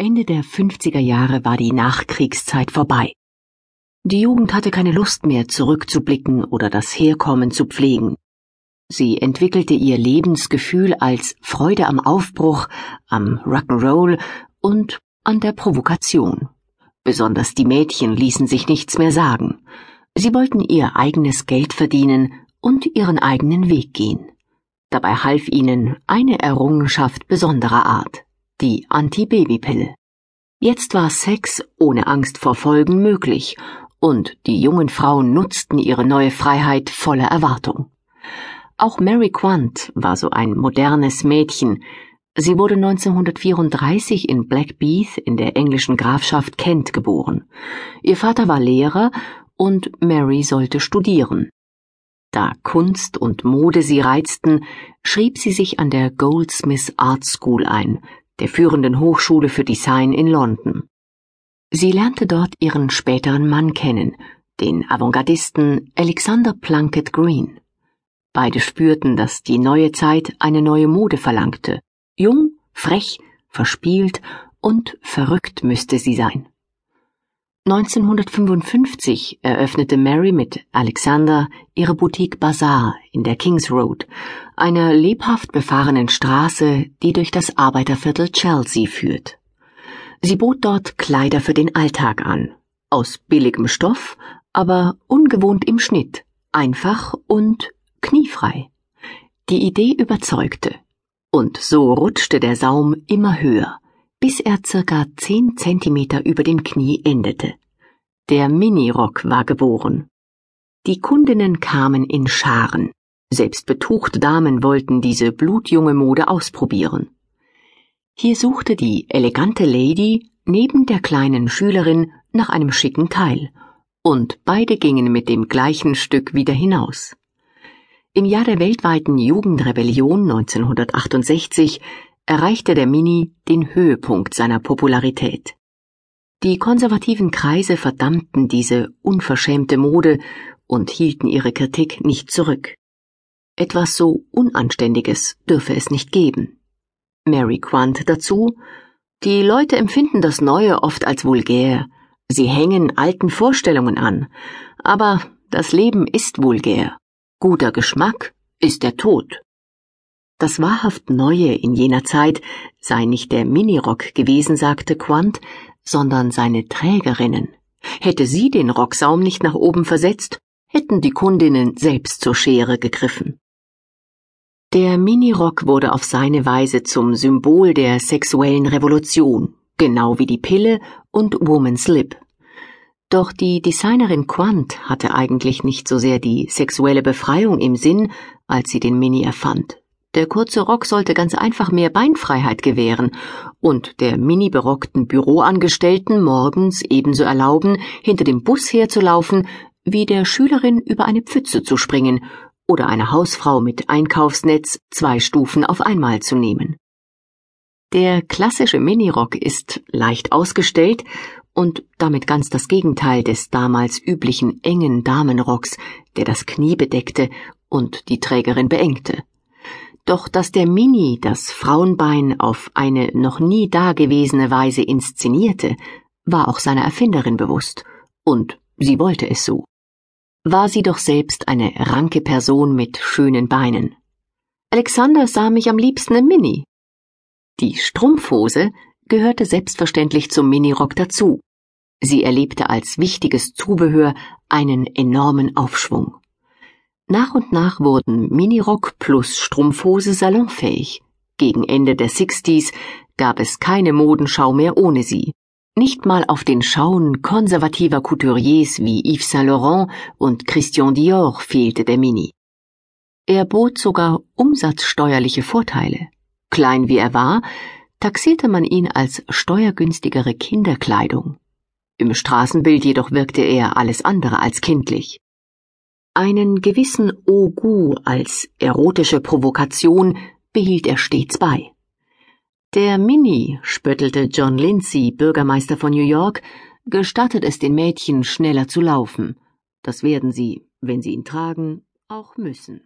Ende der 50er Jahre war die Nachkriegszeit vorbei. Die Jugend hatte keine Lust mehr, zurückzublicken oder das Herkommen zu pflegen. Sie entwickelte ihr Lebensgefühl als Freude am Aufbruch, am Rock'n'Roll und an der Provokation. Besonders die Mädchen ließen sich nichts mehr sagen. Sie wollten ihr eigenes Geld verdienen und ihren eigenen Weg gehen. Dabei half ihnen eine Errungenschaft besonderer Art die Antibabypille. Jetzt war Sex ohne Angst vor Folgen möglich, und die jungen Frauen nutzten ihre neue Freiheit voller Erwartung. Auch Mary Quant war so ein modernes Mädchen. Sie wurde 1934 in Blackbeath in der englischen Grafschaft Kent geboren. Ihr Vater war Lehrer und Mary sollte studieren. Da Kunst und Mode sie reizten, schrieb sie sich an der Goldsmith Art School ein, der führenden Hochschule für Design in London. Sie lernte dort ihren späteren Mann kennen, den Avantgardisten Alexander Plunkett Green. Beide spürten, dass die neue Zeit eine neue Mode verlangte. Jung, frech, verspielt und verrückt müsste sie sein. 1955 eröffnete Mary mit Alexander ihre Boutique Bazaar in der Kings Road, einer lebhaft befahrenen Straße, die durch das Arbeiterviertel Chelsea führt. Sie bot dort Kleider für den Alltag an, aus billigem Stoff, aber ungewohnt im Schnitt, einfach und kniefrei. Die Idee überzeugte, und so rutschte der Saum immer höher, bis er circa zehn Zentimeter über dem Knie endete. Der Minirock war geboren. Die Kundinnen kamen in Scharen. Selbst betuchte Damen wollten diese blutjunge Mode ausprobieren. Hier suchte die elegante Lady neben der kleinen Schülerin nach einem schicken Teil, und beide gingen mit dem gleichen Stück wieder hinaus. Im Jahr der weltweiten Jugendrebellion 1968 erreichte der Mini den Höhepunkt seiner Popularität. Die konservativen Kreise verdammten diese unverschämte Mode und hielten ihre Kritik nicht zurück. Etwas so Unanständiges dürfe es nicht geben. Mary Quant dazu, die Leute empfinden das Neue oft als vulgär, sie hängen alten Vorstellungen an, aber das Leben ist vulgär. Guter Geschmack ist der Tod. Das wahrhaft Neue in jener Zeit sei nicht der Minirock gewesen, sagte Quant, sondern seine Trägerinnen. Hätte sie den Rocksaum nicht nach oben versetzt, hätten die Kundinnen selbst zur Schere gegriffen. Der Minirock wurde auf seine Weise zum Symbol der sexuellen Revolution, genau wie die Pille und Woman's Lip. Doch die Designerin Quant hatte eigentlich nicht so sehr die sexuelle Befreiung im Sinn, als sie den Mini erfand. Der kurze Rock sollte ganz einfach mehr Beinfreiheit gewähren und der mini berockten Büroangestellten morgens ebenso erlauben, hinter dem Bus herzulaufen, wie der Schülerin über eine Pfütze zu springen oder eine Hausfrau mit Einkaufsnetz zwei Stufen auf einmal zu nehmen. Der klassische Minirock ist leicht ausgestellt und damit ganz das Gegenteil des damals üblichen engen Damenrocks, der das Knie bedeckte und die Trägerin beengte. Doch dass der Mini das Frauenbein auf eine noch nie dagewesene Weise inszenierte, war auch seiner Erfinderin bewusst, und sie wollte es so war sie doch selbst eine ranke Person mit schönen Beinen. Alexander sah mich am liebsten im Mini. Die Strumpfhose gehörte selbstverständlich zum Minirock dazu. Sie erlebte als wichtiges Zubehör einen enormen Aufschwung. Nach und nach wurden Minirock plus Strumpfhose salonfähig. Gegen Ende der Sixties gab es keine Modenschau mehr ohne sie. Nicht mal auf den Schauen konservativer Couturiers wie Yves Saint Laurent und Christian Dior fehlte der Mini. Er bot sogar umsatzsteuerliche Vorteile. Klein wie er war, taxierte man ihn als steuergünstigere Kinderkleidung. Im Straßenbild jedoch wirkte er alles andere als kindlich. Einen gewissen Ogu als erotische Provokation behielt er stets bei. Der Mini, spöttelte John Lindsay, Bürgermeister von New York, gestattet es den Mädchen schneller zu laufen. Das werden sie, wenn sie ihn tragen, auch müssen.